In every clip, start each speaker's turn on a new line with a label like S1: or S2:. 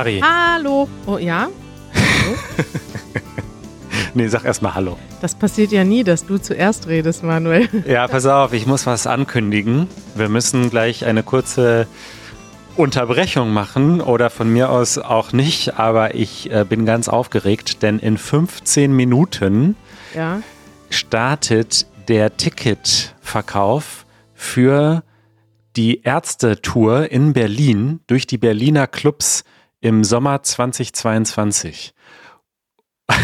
S1: Kari.
S2: Hallo. Oh ja? Hallo?
S1: nee, sag erstmal Hallo.
S2: Das passiert ja nie, dass du zuerst redest, Manuel.
S1: Ja, pass auf, ich muss was ankündigen. Wir müssen gleich eine kurze Unterbrechung machen oder von mir aus auch nicht, aber ich äh, bin ganz aufgeregt, denn in 15 Minuten
S2: Ja.
S1: startet der Ticketverkauf für die Ärzte-Tour in Berlin durch die Berliner Clubs im Sommer 2022.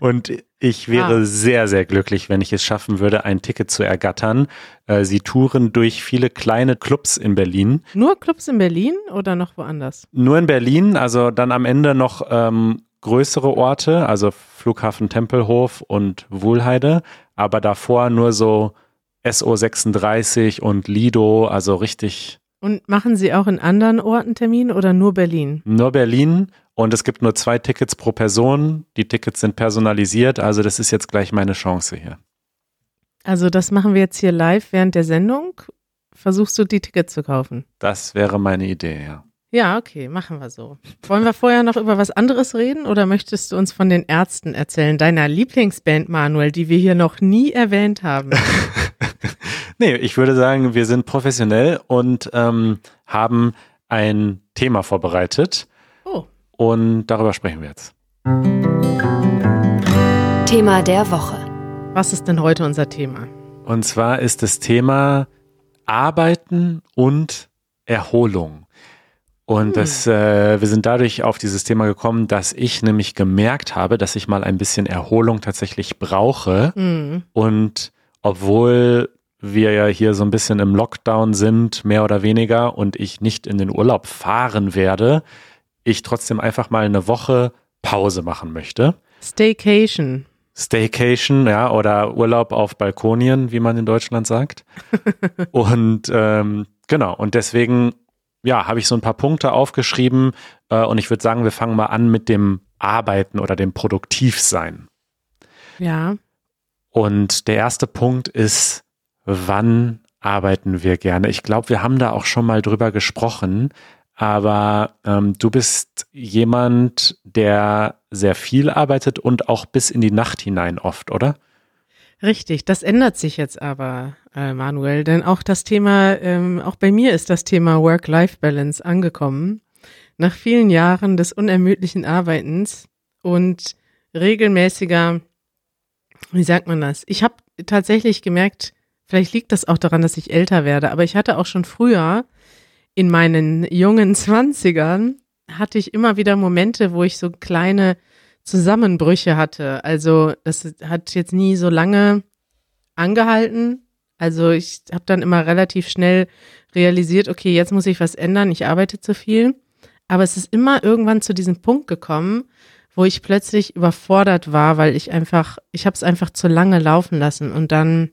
S1: Und ich wäre
S2: Ah.
S1: sehr, sehr glücklich, wenn ich es schaffen würde, ein Ticket zu ergattern. Äh, Sie touren durch viele kleine Clubs in Berlin.
S2: Nur Clubs in Berlin oder noch woanders?
S1: Nur in Berlin, also dann am Ende noch ähm, größere Orte, also Flughafen Tempelhof und Wuhlheide, aber davor nur so SO36 und Lido, also richtig
S2: Und machen sie auch in anderen Orten Termin oder nur Berlin?
S1: nur Berlin und es gibt nur zwei Tickets pro Person. Die Tickets sind personalisiert, also das ist jetzt gleich meine Chance hier.
S2: Also das machen wir jetzt hier live während der Sendung. Versuchst du die Tickets zu kaufen?
S1: Das wäre meine Idee, ja.
S2: Ja, okay, machen wir so. Wollen wir vorher noch über was anderes reden oder möchtest du uns von den Ärzten erzählen, deiner Lieblingsband Manuel, die wir hier noch nie erwähnt haben?
S1: Nee, ich würde sagen, wir sind professionell und ähm, haben ein Thema vorbereitet
S2: Oh,
S1: und darüber sprechen wir jetzt.
S3: Thema der Woche.
S2: was ist denn heute unser Thema?
S1: Und zwar ist das Thema Arbeiten und Erholung. Und
S2: Hm.
S1: das, äh, wir sind dadurch auf dieses Thema gekommen, dass ich nämlich gemerkt habe, dass ich mal ein bisschen Erholung tatsächlich brauche.
S2: Hm.
S1: Und obwohl wir ja hier so ein bisschen im Lockdown sind, mehr oder weniger, und ich nicht in den Urlaub fahren werde, ich trotzdem einfach mal eine Woche Pause machen möchte.
S2: Staycation.
S1: Staycation, ja, oder Urlaub auf Balkonien, wie man in Deutschland sagt. und ähm, genau, und deswegen, ja, habe ich so ein paar Punkte aufgeschrieben äh, und ich würde sagen, wir fangen mal an mit dem Arbeiten oder dem Produktivsein.
S2: Ja.
S1: Und der erste Punkt ist, wann arbeiten wir gerne? Ich glaube, wir haben da auch schon mal drüber gesprochen, aber ähm, du bist jemand, der sehr viel arbeitet und auch bis in die Nacht hinein oft, oder?
S2: Richtig, das ändert sich jetzt aber, äh, Manuel, denn auch das Thema, ähm, auch bei mir ist das Thema Work-Life-Balance angekommen. Nach vielen Jahren des unermüdlichen Arbeitens und regelmäßiger, wie sagt man das? Ich habe tatsächlich gemerkt, vielleicht liegt das auch daran, dass ich älter werde, aber ich hatte auch schon früher in meinen jungen Zwanzigern hatte ich immer wieder Momente, wo ich so kleine Zusammenbrüche hatte. Also das hat jetzt nie so lange angehalten. Also ich habe dann immer relativ schnell realisiert, okay, jetzt muss ich was ändern, ich arbeite zu viel. Aber es ist immer irgendwann zu diesem Punkt gekommen, wo ich plötzlich überfordert war, weil ich einfach, ich habe es einfach zu lange laufen lassen und dann,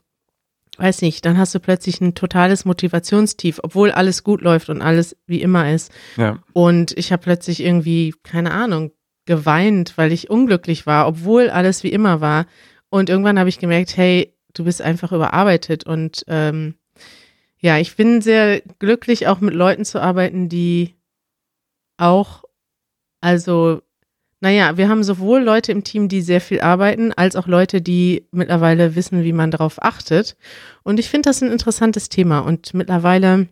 S2: weiß nicht, dann hast du plötzlich ein totales Motivationstief, obwohl alles gut läuft und alles wie immer ist.
S1: Ja.
S2: Und ich habe plötzlich irgendwie, keine Ahnung, geweint, weil ich unglücklich war, obwohl alles wie immer war. Und irgendwann habe ich gemerkt, hey, du bist einfach überarbeitet. Und ähm, ja, ich bin sehr glücklich, auch mit Leuten zu arbeiten, die auch, also, naja, wir haben sowohl Leute im Team, die sehr viel arbeiten, als auch Leute, die mittlerweile wissen, wie man darauf achtet. Und ich finde das ein interessantes Thema. Und mittlerweile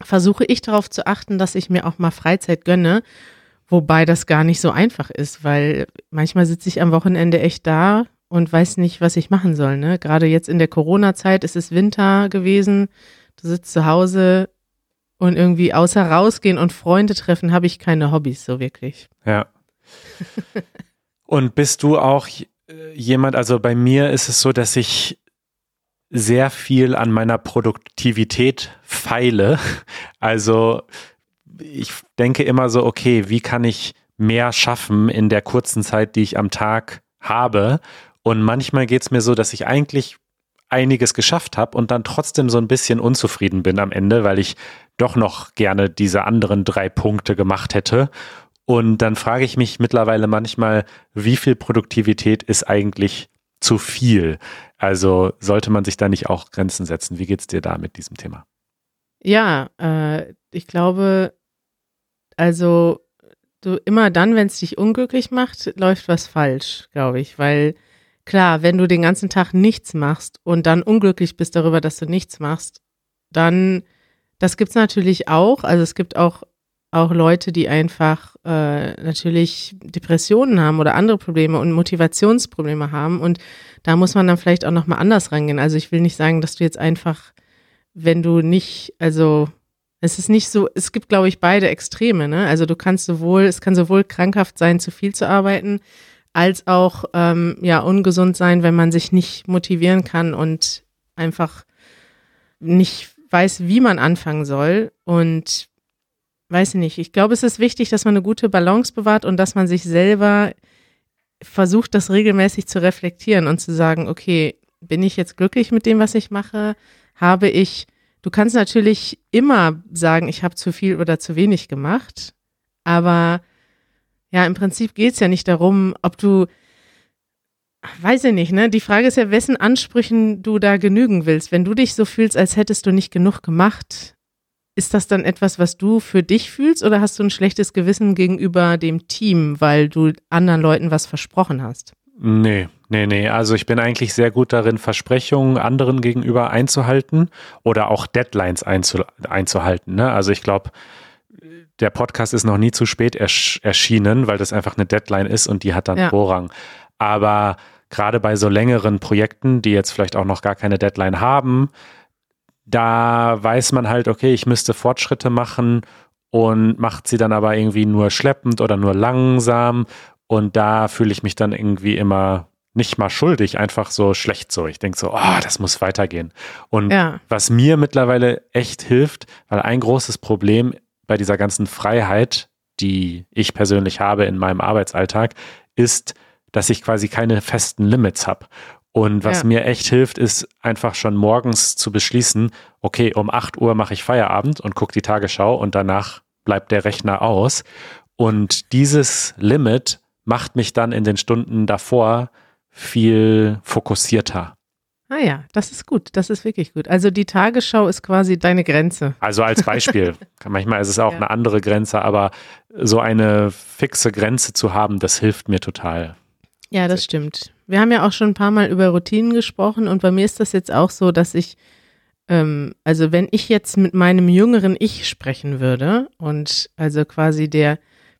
S2: versuche ich darauf zu achten, dass ich mir auch mal Freizeit gönne, wobei das gar nicht so einfach ist, weil manchmal sitze ich am Wochenende echt da und weiß nicht, was ich machen soll. Ne? Gerade jetzt in der Corona-Zeit ist es Winter gewesen, du sitzt zu Hause und irgendwie außer rausgehen und Freunde treffen, habe ich keine Hobbys so wirklich.
S1: Ja. Und bist du auch äh, jemand, also bei mir ist es so, dass ich sehr viel an meiner Produktivität feile. Also ich denke immer so, okay, wie kann ich mehr schaffen in der kurzen Zeit, die ich am Tag habe? Und manchmal geht es mir so, dass ich eigentlich einiges geschafft habe und dann trotzdem so ein bisschen unzufrieden bin am Ende, weil ich doch noch gerne diese anderen drei Punkte gemacht hätte. Und dann frage ich mich mittlerweile manchmal, wie viel Produktivität ist eigentlich zu viel? Also sollte man sich da nicht auch Grenzen setzen? Wie geht's dir da mit diesem Thema?
S2: Ja, äh, ich glaube, also du immer dann, wenn es dich unglücklich macht, läuft was falsch, glaube ich. Weil klar, wenn du den ganzen Tag nichts machst und dann unglücklich bist darüber, dass du nichts machst, dann, das gibt's natürlich auch. Also es gibt auch, auch Leute, die einfach äh, natürlich Depressionen haben oder andere Probleme und Motivationsprobleme haben. Und da muss man dann vielleicht auch nochmal anders rangehen. Also ich will nicht sagen, dass du jetzt einfach, wenn du nicht, also es ist nicht so, es gibt, glaube ich, beide Extreme, ne? Also du kannst sowohl, es kann sowohl krankhaft sein, zu viel zu arbeiten, als auch ähm, ja ungesund sein, wenn man sich nicht motivieren kann und einfach nicht weiß, wie man anfangen soll. Und weiß nicht, ich glaube, es ist wichtig, dass man eine gute Balance bewahrt und dass man sich selber versucht, das regelmäßig zu reflektieren und zu sagen, okay, bin ich jetzt glücklich mit dem, was ich mache? Habe ich Du kannst natürlich immer sagen, ich habe zu viel oder zu wenig gemacht, aber ja, im Prinzip geht es ja nicht darum, ob du, weiß ich nicht, ne? Die Frage ist ja, wessen Ansprüchen du da genügen willst. Wenn du dich so fühlst, als hättest du nicht genug gemacht, ist das dann etwas, was du für dich fühlst oder hast du ein schlechtes Gewissen gegenüber dem Team, weil du anderen Leuten was versprochen hast?
S1: Nee, nee, nee. Also ich bin eigentlich sehr gut darin, Versprechungen anderen gegenüber einzuhalten oder auch Deadlines einzu einzuhalten. Ne? Also ich glaube, der Podcast ist noch nie zu spät ersch erschienen, weil das einfach eine Deadline ist und die hat dann ja. Vorrang. Aber gerade bei so längeren Projekten, die jetzt vielleicht auch noch gar keine Deadline haben, da weiß man halt, okay, ich müsste Fortschritte machen und macht sie dann aber irgendwie nur schleppend oder nur langsam und da fühle ich mich dann irgendwie immer nicht mal schuldig, einfach so schlecht so. Ich denke so, oh, das muss weitergehen. Und ja. was mir mittlerweile echt hilft, weil ein großes Problem bei dieser ganzen Freiheit, die ich persönlich habe in meinem Arbeitsalltag, ist, dass ich quasi keine festen Limits habe. Und was ja. mir echt hilft, ist einfach schon morgens zu beschließen, okay, um 8 Uhr mache ich Feierabend und gucke die Tagesschau und danach bleibt der Rechner aus. Und dieses Limit macht mich dann in den Stunden davor viel fokussierter.
S2: Ah ja, das ist gut, das ist wirklich gut. Also die Tagesschau ist quasi deine Grenze.
S1: Also als Beispiel. Manchmal ist es auch ja. eine andere Grenze, aber so eine fixe Grenze zu haben, das hilft mir total.
S2: Ja, das stimmt. Wir haben ja auch schon ein paar Mal über Routinen gesprochen und bei mir ist das jetzt auch so, dass ich, ähm, also wenn ich jetzt mit meinem jüngeren Ich sprechen würde und also quasi der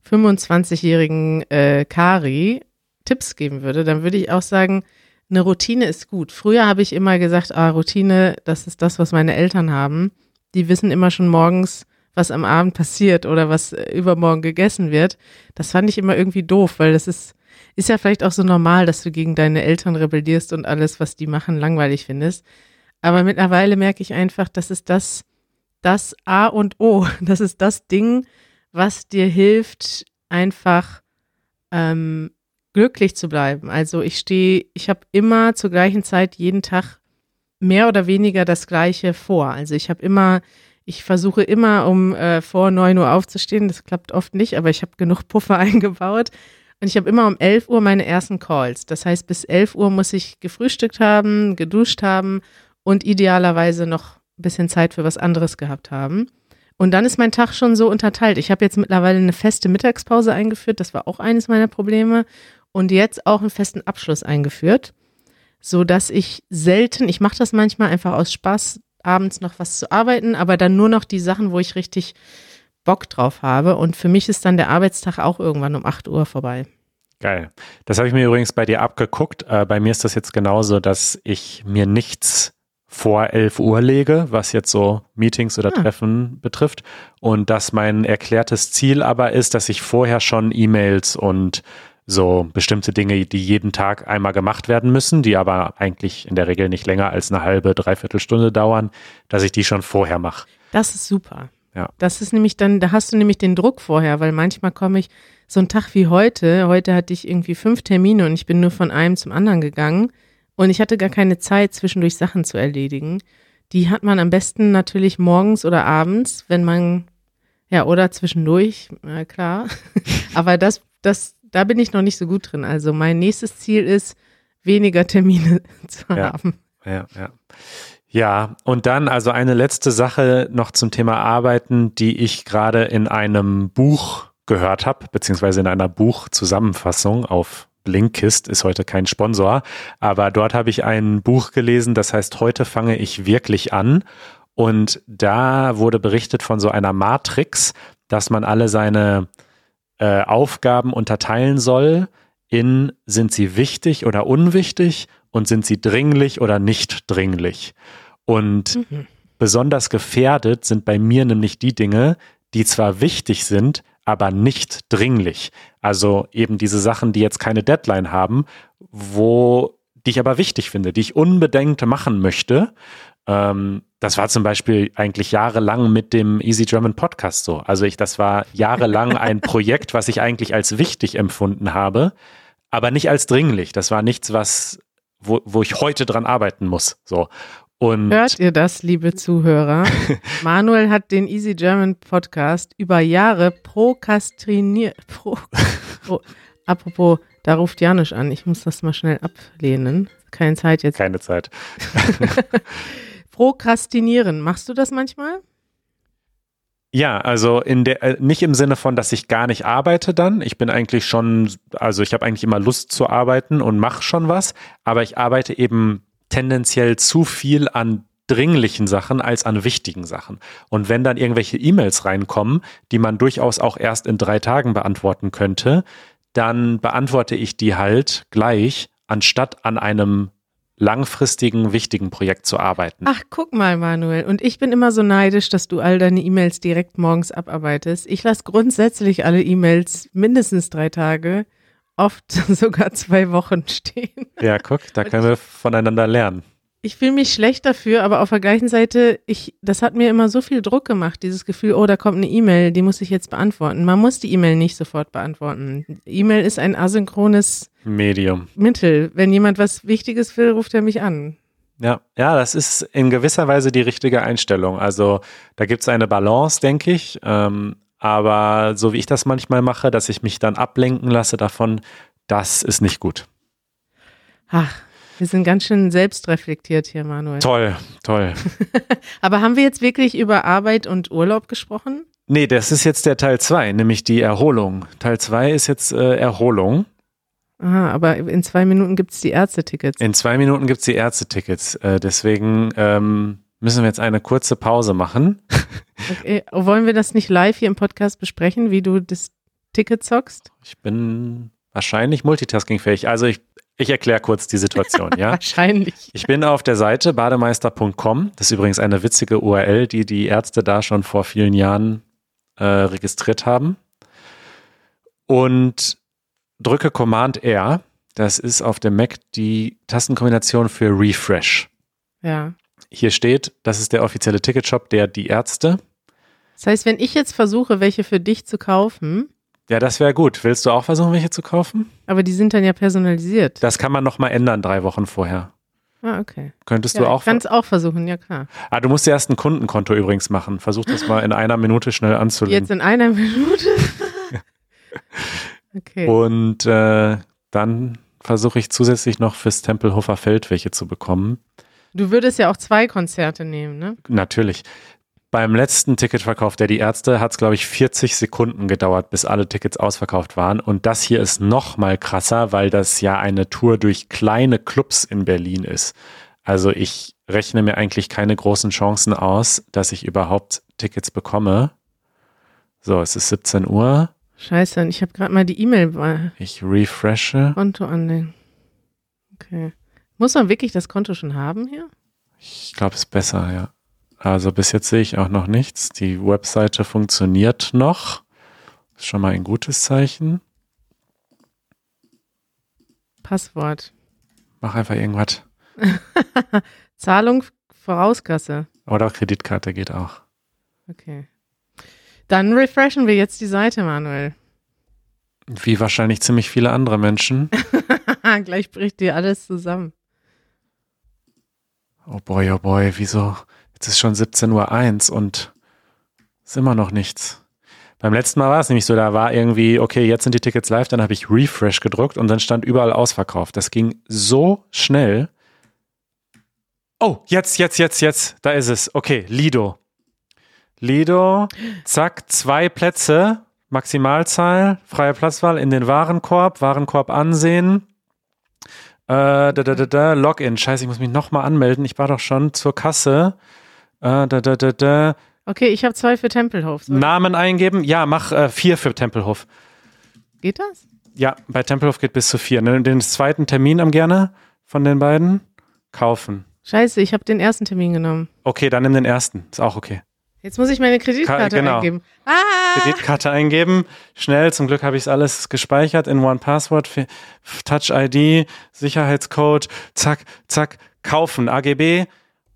S2: 25-jährigen äh, Kari Tipps geben würde, dann würde ich auch sagen, eine Routine ist gut. Früher habe ich immer gesagt, ah, Routine, das ist das, was meine Eltern haben. Die wissen immer schon morgens, was am Abend passiert oder was äh, übermorgen gegessen wird. Das fand ich immer irgendwie doof, weil das ist, ist ja vielleicht auch so normal, dass du gegen deine Eltern rebellierst und alles, was die machen, langweilig findest. Aber mittlerweile merke ich einfach, das ist das, das A und O. Das ist das Ding, was dir hilft, einfach ähm, glücklich zu bleiben. Also ich stehe, ich habe immer zur gleichen Zeit jeden Tag mehr oder weniger das Gleiche vor. Also ich habe immer, ich versuche immer um äh, vor neun Uhr aufzustehen. Das klappt oft nicht, aber ich habe genug Puffer eingebaut. Und ich habe immer um 11 Uhr meine ersten Calls. Das heißt, bis 11 Uhr muss ich gefrühstückt haben, geduscht haben und idealerweise noch ein bisschen Zeit für was anderes gehabt haben. Und dann ist mein Tag schon so unterteilt. Ich habe jetzt mittlerweile eine feste Mittagspause eingeführt. Das war auch eines meiner Probleme. Und jetzt auch einen festen Abschluss eingeführt, so dass ich selten, ich mache das manchmal einfach aus Spaß, abends noch was zu arbeiten, aber dann nur noch die Sachen, wo ich richtig Bock drauf habe. Und für mich ist dann der Arbeitstag auch irgendwann um 8 Uhr vorbei.
S1: Geil. Das habe ich mir übrigens bei dir abgeguckt. Äh, bei mir ist das jetzt genauso, dass ich mir nichts vor 11 Uhr lege, was jetzt so Meetings oder ah. Treffen betrifft. Und dass mein erklärtes Ziel aber ist, dass ich vorher schon E-Mails und so bestimmte Dinge, die jeden Tag einmal gemacht werden müssen, die aber eigentlich in der Regel nicht länger als eine halbe, dreiviertel Stunde dauern, dass ich die schon vorher mache.
S2: Das ist super. Ja. Das ist nämlich dann, da hast du nämlich den Druck vorher, weil manchmal komme ich so einen Tag wie heute, heute hatte ich irgendwie fünf Termine und ich bin nur von einem zum anderen gegangen und ich hatte gar keine Zeit, zwischendurch Sachen zu erledigen. Die hat man am besten natürlich morgens oder abends, wenn man, ja, oder zwischendurch, na klar. Aber das, das, da bin ich noch nicht so gut drin. Also mein nächstes Ziel ist, weniger Termine zu haben.
S1: Ja, ja. Ja, und dann also eine letzte Sache noch zum Thema Arbeiten, die ich gerade in einem Buch gehört habe, beziehungsweise in einer Buchzusammenfassung auf Blinkist, ist heute kein Sponsor, aber dort habe ich ein Buch gelesen, das heißt, heute fange ich wirklich an. Und da wurde berichtet von so einer Matrix, dass man alle seine äh, Aufgaben unterteilen soll in sind sie wichtig oder unwichtig und sind sie dringlich oder nicht dringlich. Und mhm. besonders gefährdet sind bei mir nämlich die Dinge, die zwar wichtig sind, aber nicht dringlich. Also eben diese Sachen, die jetzt keine Deadline haben, wo die ich aber wichtig finde, die ich unbedingt machen möchte. Ähm, das war zum Beispiel eigentlich jahrelang mit dem Easy German Podcast so. Also ich, das war jahrelang ein Projekt, was ich eigentlich als wichtig empfunden habe, aber nicht als dringlich. Das war nichts, was, wo, wo ich heute dran arbeiten muss. So. Und
S2: Hört ihr das, liebe Zuhörer? Manuel hat den Easy German Podcast über Jahre prokrastiniert. Pro, pro, apropos, da ruft Janusz an. Ich muss das mal schnell ablehnen. Keine Zeit jetzt.
S1: Keine Zeit.
S2: Prokrastinieren. Machst du das manchmal?
S1: Ja, also in der äh, nicht im Sinne von, dass ich gar nicht arbeite dann. Ich bin eigentlich schon, also ich habe eigentlich immer Lust zu arbeiten und mache schon was, aber ich arbeite eben tendenziell zu viel an dringlichen Sachen als an wichtigen Sachen. Und wenn dann irgendwelche E-Mails reinkommen, die man durchaus auch erst in drei Tagen beantworten könnte, dann beantworte ich die halt gleich, anstatt an einem langfristigen, wichtigen Projekt zu arbeiten.
S2: Ach, guck mal, Manuel. Und ich bin immer so neidisch, dass du all deine E-Mails direkt morgens abarbeitest. Ich lasse grundsätzlich alle E-Mails mindestens drei Tage oft sogar zwei Wochen stehen.
S1: Ja, guck, da können wir voneinander lernen.
S2: Ich fühle mich schlecht dafür, aber auf der gleichen Seite, ich, das hat mir immer so viel Druck gemacht, dieses Gefühl, oh, da kommt eine E-Mail, die muss ich jetzt beantworten. Man muss die E-Mail nicht sofort beantworten. E-Mail ist ein asynchrones
S1: Medium.
S2: Mittel. Wenn jemand was Wichtiges will, ruft er mich an.
S1: Ja, ja, das ist in gewisser Weise die richtige Einstellung. Also da gibt es eine Balance, denke ich. Ähm, aber so wie ich das manchmal mache, dass ich mich dann ablenken lasse davon, das ist nicht gut.
S2: Ach, wir sind ganz schön selbstreflektiert hier, Manuel.
S1: Toll, toll.
S2: aber haben wir jetzt wirklich über Arbeit und Urlaub gesprochen?
S1: Nee, das ist jetzt der Teil 2, nämlich die Erholung. Teil 2 ist jetzt äh, Erholung.
S2: Aha, aber in zwei Minuten gibt es die Ärztetickets.
S1: In zwei Minuten gibt es die Ärztetickets. Äh, deswegen ähm, müssen wir jetzt eine kurze Pause machen.
S2: Okay. Wollen wir das nicht live hier im Podcast besprechen, wie du das Ticket zockst?
S1: Ich bin wahrscheinlich multitaskingfähig. Also ich, ich erkläre kurz die Situation, ja?
S2: wahrscheinlich.
S1: Ich bin auf der Seite bademeister.com. Das ist übrigens eine witzige URL, die die Ärzte da schon vor vielen Jahren äh, registriert haben. Und drücke Command R. Das ist auf dem Mac die Tastenkombination für Refresh.
S2: Ja.
S1: Hier steht, das ist der offizielle Ticketshop der Die Ärzte.
S2: Das heißt, wenn ich jetzt versuche, welche für dich zu kaufen.
S1: Ja, das wäre gut. Willst du auch versuchen, welche zu kaufen?
S2: Aber die sind dann ja personalisiert.
S1: Das kann man nochmal ändern, drei Wochen vorher.
S2: Ah, okay.
S1: Könntest
S2: ja,
S1: du auch.
S2: Ich kann es auch versuchen, ja klar.
S1: Ah, du musst erst ein Kundenkonto übrigens machen. Versuch das mal in einer Minute schnell anzulegen.
S2: Jetzt in einer Minute?
S1: okay. Und äh, dann versuche ich zusätzlich noch fürs Tempelhofer Feld welche zu bekommen.
S2: Du würdest ja auch zwei Konzerte nehmen, ne?
S1: Natürlich. Beim letzten Ticketverkauf der Die Ärzte hat es, glaube ich, 40 Sekunden gedauert, bis alle Tickets ausverkauft waren. Und das hier ist noch mal krasser, weil das ja eine Tour durch kleine Clubs in Berlin ist. Also ich rechne mir eigentlich keine großen Chancen aus, dass ich überhaupt Tickets bekomme. So, es ist 17 Uhr.
S2: Scheiße, ich habe gerade mal die E-Mail.
S1: Ich refreshe.
S2: Konto anlegen. Okay. Muss man wirklich das Konto schon haben hier?
S1: Ich glaube, es ist besser, ja. Also bis jetzt sehe ich auch noch nichts. Die Webseite funktioniert noch. Ist schon mal ein gutes Zeichen.
S2: Passwort.
S1: Mach einfach irgendwas.
S2: Zahlung Vorauskasse.
S1: Oder Kreditkarte geht auch.
S2: Okay. Dann refreshen wir jetzt die Seite, Manuel.
S1: Wie wahrscheinlich ziemlich viele andere Menschen.
S2: Gleich bricht dir alles zusammen.
S1: Oh boy, oh boy, wieso? Jetzt ist schon 17.01 Uhr und ist immer noch nichts. Beim letzten Mal war es nämlich so, da war irgendwie, okay, jetzt sind die Tickets live, dann habe ich Refresh gedruckt und dann stand überall ausverkauft. Das ging so schnell. Oh, jetzt, jetzt, jetzt, jetzt, da ist es. Okay, Lido. Lido, zack, zwei Plätze. Maximalzahl, freie Platzwahl in den Warenkorb, Warenkorb ansehen. Äh, da, da, da, da, Login. Scheiße, ich muss mich nochmal anmelden. Ich war doch schon zur Kasse. Äh, da, da, da, da.
S2: Okay, ich habe zwei für Tempelhof. So.
S1: Namen eingeben. Ja, mach äh, vier für Tempelhof.
S2: Geht das?
S1: Ja, bei Tempelhof geht bis zu vier. Nimm den zweiten Termin am gerne von den beiden. Kaufen.
S2: Scheiße, ich habe den ersten Termin genommen.
S1: Okay, dann nimm den ersten. Ist auch okay.
S2: Jetzt muss ich meine Kreditkarte
S1: Ka- genau.
S2: eingeben. Ah!
S1: Kreditkarte eingeben. Schnell, zum Glück habe ich es alles gespeichert in One Password, Touch ID, Sicherheitscode, zack, zack, kaufen, AGB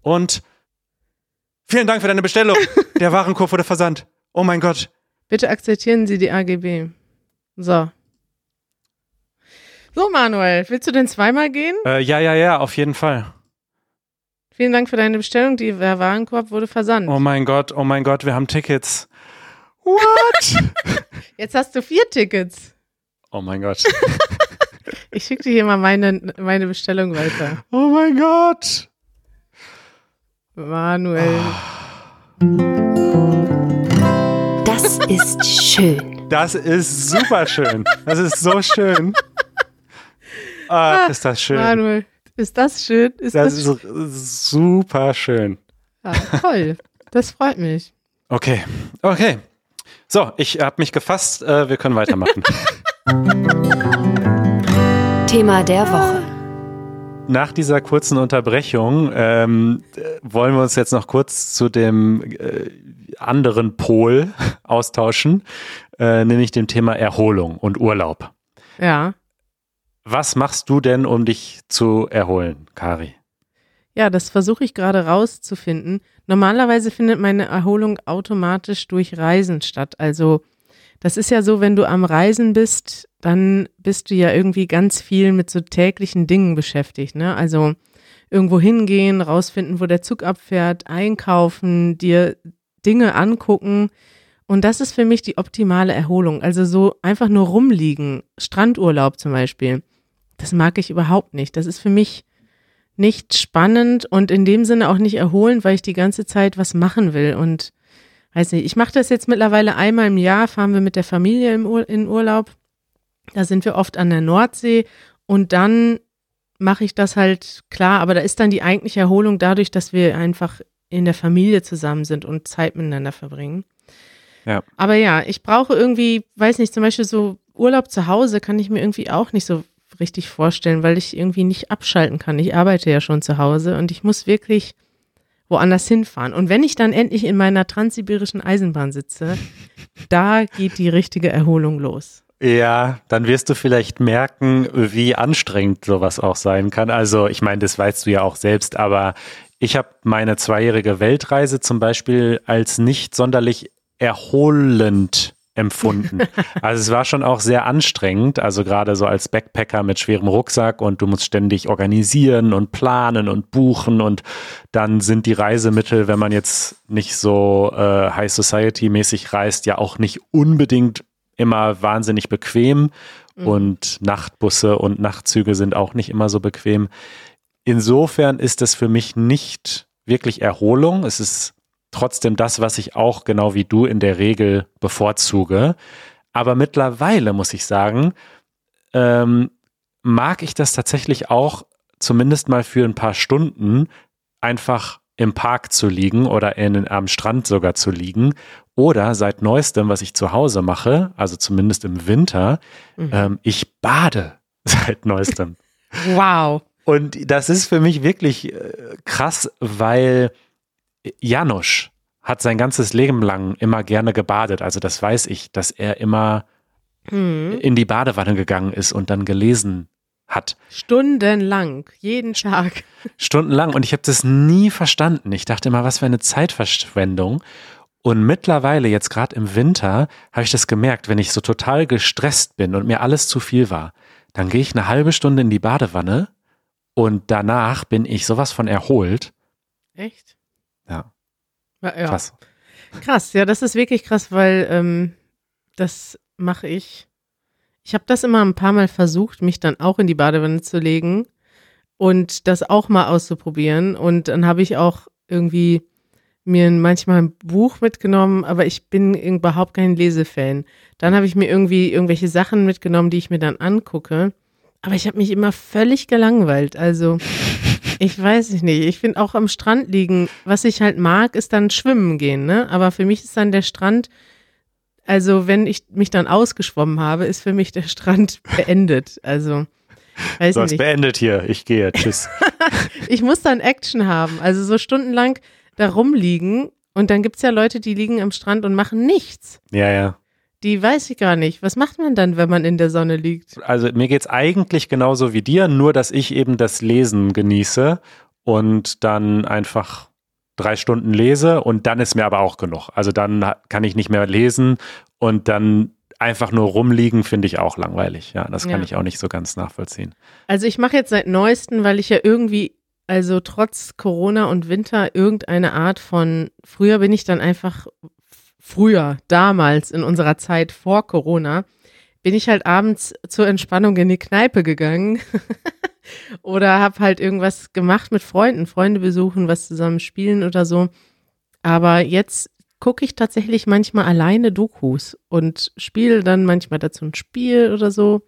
S1: und vielen Dank für deine Bestellung. Der Warenkorb wurde versandt. Oh mein Gott.
S2: Bitte akzeptieren Sie die AGB. So. So, Manuel, willst du denn zweimal gehen?
S1: Äh, ja, ja, ja, auf jeden Fall.
S2: Vielen Dank für deine Bestellung. Die- Der Warenkorb wurde versandt.
S1: Oh mein Gott, oh mein Gott, wir haben Tickets. What?
S2: Jetzt hast du vier Tickets.
S1: oh mein Gott.
S2: Ich schicke dir hier mal meine, meine Bestellung weiter.
S1: Oh mein Gott.
S2: Manuel.
S3: Das ist schön.
S1: Das ist super schön. Das ist so schön. Ah, ist das schön.
S2: Manuel, ist das schön? Ist das,
S1: Das ist super schön.
S2: ja, toll. Das freut mich.
S1: Okay, okay. So, ich habe mich gefasst. Äh, wir können weitermachen.
S3: Thema der Woche.
S1: Nach dieser kurzen Unterbrechung ähm, äh, wollen wir uns jetzt noch kurz zu dem äh, anderen Pol austauschen, äh, nämlich dem Thema Erholung und Urlaub.
S2: Ja.
S1: Was machst du denn, um dich zu erholen, Kari?
S2: Ja, das versuche ich gerade rauszufinden. Normalerweise findet meine Erholung automatisch durch Reisen statt. Also das ist ja so, wenn du am Reisen bist, dann bist du ja irgendwie ganz viel mit so täglichen Dingen beschäftigt. Ne? Also irgendwo hingehen, rausfinden, wo der Zug abfährt, einkaufen, dir Dinge angucken. Und das ist für mich die optimale Erholung. Also so einfach nur rumliegen, Strandurlaub zum Beispiel. Das mag ich überhaupt nicht. Das ist für mich nicht spannend und in dem Sinne auch nicht erholend, weil ich die ganze Zeit was machen will. Und weiß nicht, ich mache das jetzt mittlerweile einmal im Jahr, fahren wir mit der Familie im Ur in Urlaub. Da sind wir oft an der Nordsee und dann mache ich das halt klar, aber da ist dann die eigentliche Erholung dadurch, dass wir einfach in der Familie zusammen sind und Zeit miteinander verbringen.
S1: Ja.
S2: Aber ja, ich brauche irgendwie, weiß nicht, zum Beispiel so Urlaub zu Hause kann ich mir irgendwie auch nicht so richtig vorstellen, weil ich irgendwie nicht abschalten kann. Ich arbeite ja schon zu Hause und ich muss wirklich woanders hinfahren. Und wenn ich dann endlich in meiner transsibirischen Eisenbahn sitze, da geht die richtige Erholung los.
S1: Ja, dann wirst du vielleicht merken, wie anstrengend sowas auch sein kann. Also ich meine, das weißt du ja auch selbst, aber ich habe meine zweijährige Weltreise zum Beispiel als nicht sonderlich erholend empfunden. Also es war schon auch sehr anstrengend, also gerade so als Backpacker mit schwerem Rucksack und du musst ständig organisieren und planen und buchen und dann sind die Reisemittel, wenn man jetzt nicht so äh, High Society mäßig reist, ja auch nicht unbedingt immer wahnsinnig bequem und Nachtbusse und Nachtzüge sind auch nicht immer so bequem. Insofern ist es für mich nicht wirklich Erholung. Es ist trotzdem das, was ich auch genau wie du in der Regel bevorzuge. Aber mittlerweile muss ich sagen, ähm, mag ich das tatsächlich auch zumindest mal für ein paar Stunden einfach im Park zu liegen oder in, am Strand sogar zu liegen. Oder seit neuestem, was ich zu Hause mache, also zumindest im Winter, ähm, ich bade seit neuestem.
S2: Wow.
S1: Und das ist für mich wirklich äh, krass, weil Janusz hat sein ganzes Leben lang immer gerne gebadet. Also das weiß ich, dass er immer
S2: Mhm.
S1: in die Badewanne gegangen ist und dann gelesen hat.
S2: Stundenlang, jeden Tag.
S1: Stundenlang. Und ich habe das nie verstanden. Ich dachte immer, was für eine Zeitverschwendung. Und mittlerweile, jetzt gerade im Winter, habe ich das gemerkt, wenn ich so total gestresst bin und mir alles zu viel war, dann gehe ich eine halbe Stunde in die Badewanne und danach bin ich sowas von erholt.
S2: Echt?
S1: Ja, krass.
S2: Krass, ja, das ist wirklich krass, weil ähm, das mache ich. Ich habe das immer ein paar Mal versucht, mich dann auch in die Badewanne zu legen und das auch mal auszuprobieren. Und dann habe ich auch irgendwie mir manchmal ein Buch mitgenommen, aber ich bin überhaupt kein Lesefan. Dann habe ich mir irgendwie irgendwelche Sachen mitgenommen, die ich mir dann angucke. Aber ich habe mich immer völlig gelangweilt. Also ich weiß es nicht. Ich finde auch am Strand liegen, was ich halt mag, ist dann schwimmen gehen. Ne? Aber für mich ist dann der Strand, also wenn ich mich dann ausgeschwommen habe, ist für mich der Strand beendet. Also weiß
S1: So, es
S2: nicht.
S1: beendet hier. Ich gehe. Tschüss.
S2: Ich muss dann Action haben. Also so stundenlang da rumliegen. Und dann gibt's ja Leute, die liegen am Strand und machen nichts.
S1: ja, ja.
S2: Die weiß ich gar nicht. Was macht man dann, wenn man in der Sonne liegt?
S1: Also mir geht's eigentlich genauso wie dir, nur dass ich eben das Lesen genieße und dann einfach drei Stunden lese und dann ist mir aber auch genug. Also dann kann ich nicht mehr lesen und dann einfach nur rumliegen, finde ich auch langweilig. Ja, das kann
S2: Ja.
S1: ich auch nicht so ganz nachvollziehen.
S2: Also ich mache jetzt seit neuestem, weil ich ja irgendwie, also trotz Corona und Winter, irgendeine Art von, früher bin ich dann einfach, früher, damals in unserer Zeit vor Corona, bin ich halt abends zur Entspannung in die Kneipe gegangen oder habe halt irgendwas gemacht mit Freunden, Freunde besuchen, was zusammen spielen oder so. Aber jetzt gucke ich tatsächlich manchmal alleine Dokus und spiele dann manchmal dazu ein Spiel oder so.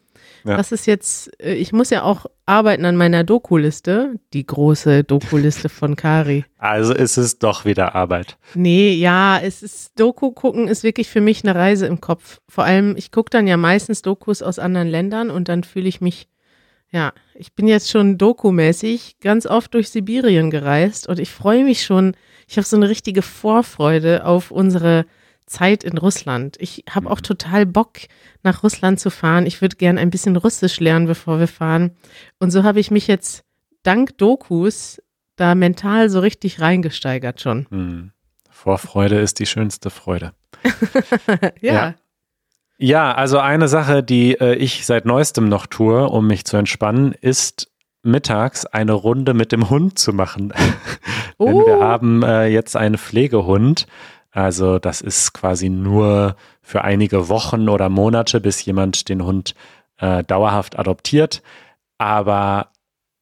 S1: Ja.
S2: Das ist jetzt, äh, ich muss ja auch arbeiten an meiner Doku-Liste, die große Doku-Liste von Kari.
S1: Also ist es doch wieder Arbeit.
S2: Nee, ja, es ist, Doku gucken ist wirklich für mich eine Reise im Kopf. Vor allem, ich gucke dann ja meistens Dokus aus anderen Ländern und dann fühle ich mich, ja, ich bin jetzt schon dokumäßig ganz oft durch Sibirien gereist und ich freue mich schon, ich habe so eine richtige Vorfreude auf unsere Zeit in Russland. Ich habe auch total Bock, nach Russland zu fahren. Ich würde gern ein bisschen Russisch lernen, bevor wir fahren. Und so habe ich mich jetzt dank Dokus da mental so richtig reingesteigert schon.
S1: Hm. Vorfreude ist die schönste Freude.
S2: ja.
S1: Ja. Ja, also eine Sache, die äh, ich seit neuestem noch tue, um mich zu entspannen, ist mittags eine Runde mit dem Hund zu machen. Denn
S2: Oh.
S1: wir haben äh, jetzt einen Pflegehund. Also das ist quasi nur für einige Wochen oder Monate, bis jemand den Hund äh, dauerhaft adoptiert. Aber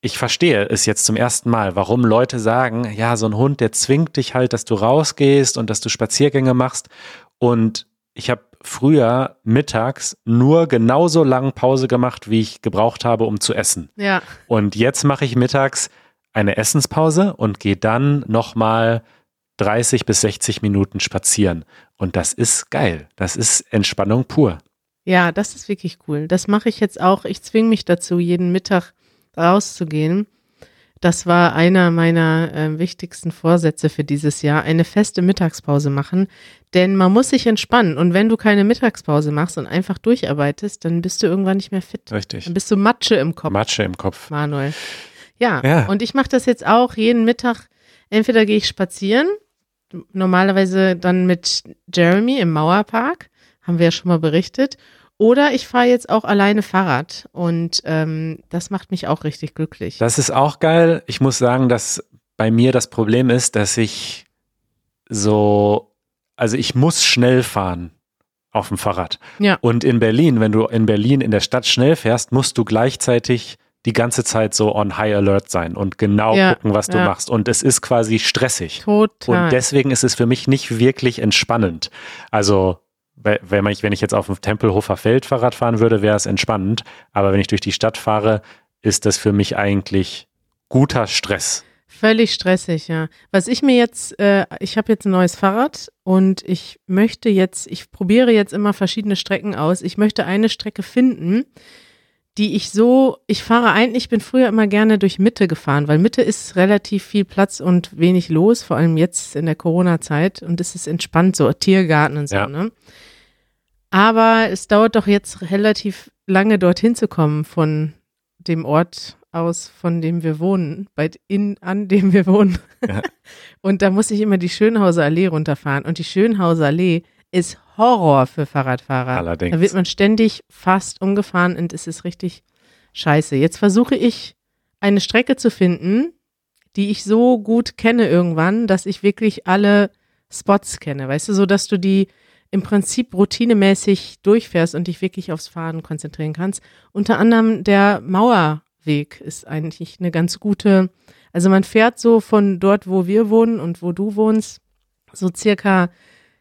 S1: ich verstehe es jetzt zum ersten Mal, warum Leute sagen, ja, so ein Hund, der zwingt dich halt, dass du rausgehst und dass du Spaziergänge machst. Und ich habe früher mittags nur genauso lang Pause gemacht, wie ich gebraucht habe, um zu essen.
S2: Ja.
S1: Und jetzt mache ich mittags eine Essenspause und gehe dann nochmal 30 bis 60 Minuten spazieren. Und das ist geil. Das ist Entspannung pur.
S2: Ja, das ist wirklich cool. Das mache ich jetzt auch. Ich zwinge mich dazu, jeden Mittag rauszugehen. Das war einer meiner äh, wichtigsten Vorsätze für dieses Jahr, eine feste Mittagspause machen. Denn man muss sich entspannen. Und wenn du keine Mittagspause machst und einfach durcharbeitest, dann bist du irgendwann nicht mehr fit.
S1: Richtig.
S2: Dann bist du Matsche im Kopf.
S1: Matsche im Kopf.
S2: Manuel. Ja,
S1: Ja.
S2: und ich mache das jetzt auch jeden Mittag. Entweder gehe ich spazieren, normalerweise dann mit Jeremy im Mauerpark, haben wir ja schon mal berichtet. Oder ich fahre jetzt auch alleine Fahrrad und ähm, das macht mich auch richtig glücklich.
S1: Das ist auch geil. Ich muss sagen, dass bei mir das Problem ist, dass ich so, also ich muss schnell fahren auf dem Fahrrad.
S2: Ja.
S1: Und in Berlin, wenn du in Berlin in der Stadt schnell fährst, musst du gleichzeitig die ganze Zeit so on high alert sein und genau
S2: Ja,
S1: gucken, was du
S2: ja.
S1: machst. Und es ist quasi stressig.
S2: Total.
S1: Und deswegen ist es für mich nicht wirklich entspannend. Also, we- wenn ich, wenn ich jetzt auf dem Tempelhofer Feld Fahrrad fahren würde, wäre es entspannend. Aber wenn ich durch die Stadt fahre, ist das für mich eigentlich guter Stress.
S2: Völlig stressig, ja. Was ich mir jetzt, äh, ich habe jetzt ein neues Fahrrad und ich möchte jetzt, ich probiere jetzt immer verschiedene Strecken aus. Ich möchte eine Strecke finden, die ich so, ich fahre eigentlich, ich bin früher immer gerne durch Mitte gefahren, weil Mitte ist relativ viel Platz und wenig los, vor allem jetzt in der Corona-Zeit und es ist entspannt, so Tiergarten und so,
S1: Ja.
S2: ne? Aber es dauert doch jetzt relativ lange dorthin zu kommen von dem Ort aus, von dem wir wohnen, bei in an dem wir wohnen.
S1: Ja.
S2: Und da muss ich immer die Schönhauser Allee runterfahren. Und die Schönhauser Allee ist Horror für Fahrradfahrer.
S1: Allerdings.
S2: Da wird man ständig fast umgefahren und es ist richtig scheiße. Jetzt versuche ich eine Strecke zu finden, die ich so gut kenne irgendwann, dass ich wirklich alle Spots kenne. Weißt du, so dass du die im Prinzip routinemäßig durchfährst und dich wirklich aufs Fahren konzentrieren kannst. Unter anderem der Mauerweg ist eigentlich eine ganz gute, also man fährt so von dort, wo wir wohnen und wo du wohnst, so circa,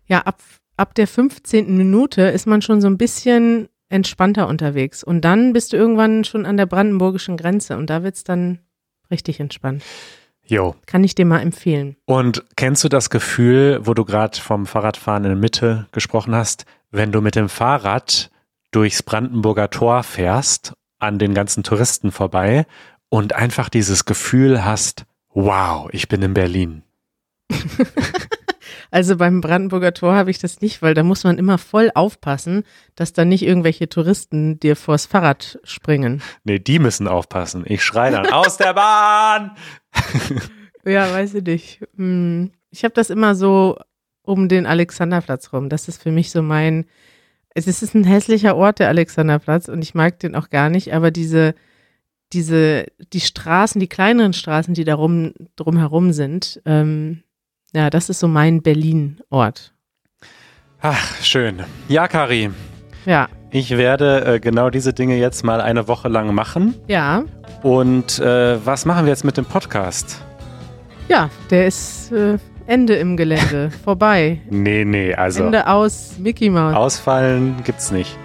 S2: ja, ab, ab der 15. Minute ist man schon so ein bisschen entspannter unterwegs. Und dann bist du irgendwann schon an der brandenburgischen Grenze und da wird's dann richtig entspannt.
S1: Jo.
S2: Kann ich dir mal empfehlen.
S1: Und kennst du das Gefühl, wo du gerade vom Fahrradfahren in der Mitte gesprochen hast, wenn du mit dem Fahrrad durchs Brandenburger Tor fährst, an den ganzen Touristen vorbei und einfach dieses Gefühl hast, wow, ich bin in Berlin.
S2: Also beim Brandenburger Tor habe ich das nicht, weil da muss man immer voll aufpassen, dass da nicht irgendwelche Touristen dir vors Fahrrad springen.
S1: Nee, die müssen aufpassen. Ich schreie dann aus der Bahn.
S2: Ja, weiß ich nicht. Hm, Ich habe das immer so um den Alexanderplatz rum. Das ist für mich so mein. Es ist ein hässlicher Ort, der Alexanderplatz, und ich mag den auch gar nicht, aber diese, diese, die Straßen, die kleineren Straßen, die da rum, drumherum sind, ähm, ja, das ist so mein Berlin-Ort.
S1: Ach, schön. Ja, Kari,
S2: Ja,
S1: ich werde äh, genau diese Dinge jetzt mal eine Woche lang machen.
S2: ja,
S1: Und äh, was machen wir jetzt mit dem Podcast?
S2: ja, der ist äh, Ende im Gelände, vorbei.
S1: Nee, nee, also
S2: Ende aus Mickey Mouse.
S1: ausfallen gibt's nicht.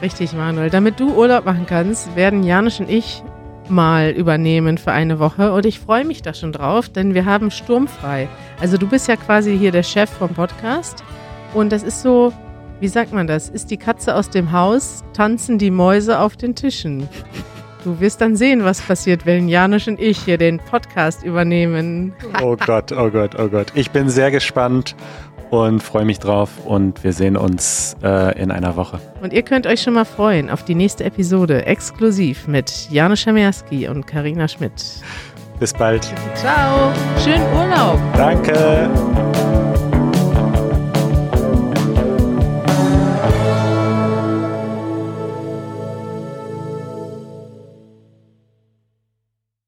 S2: Richtig, Manuel. Damit du Urlaub machen kannst, werden Janisch und ich mal übernehmen für eine Woche und ich freue mich da schon drauf, denn wir haben sturmfrei. Also du bist ja quasi hier der Chef vom Podcast und das ist so, wie sagt man das? Ist die Katze aus dem Haus, tanzen die Mäuse auf den Tischen. Du wirst dann sehen, was passiert, wenn Janisch und ich hier den Podcast übernehmen.
S1: Oh Gott, oh Gott, oh Gott. Ich bin sehr gespannt und freue mich drauf und wir sehen uns äh, in einer Woche.
S2: Und ihr könnt euch schon mal freuen auf die nächste Episode exklusiv mit Janusz Schamerski und Karina Schmidt.
S1: Bis bald.
S2: Ciao, schönen Urlaub.
S1: Danke.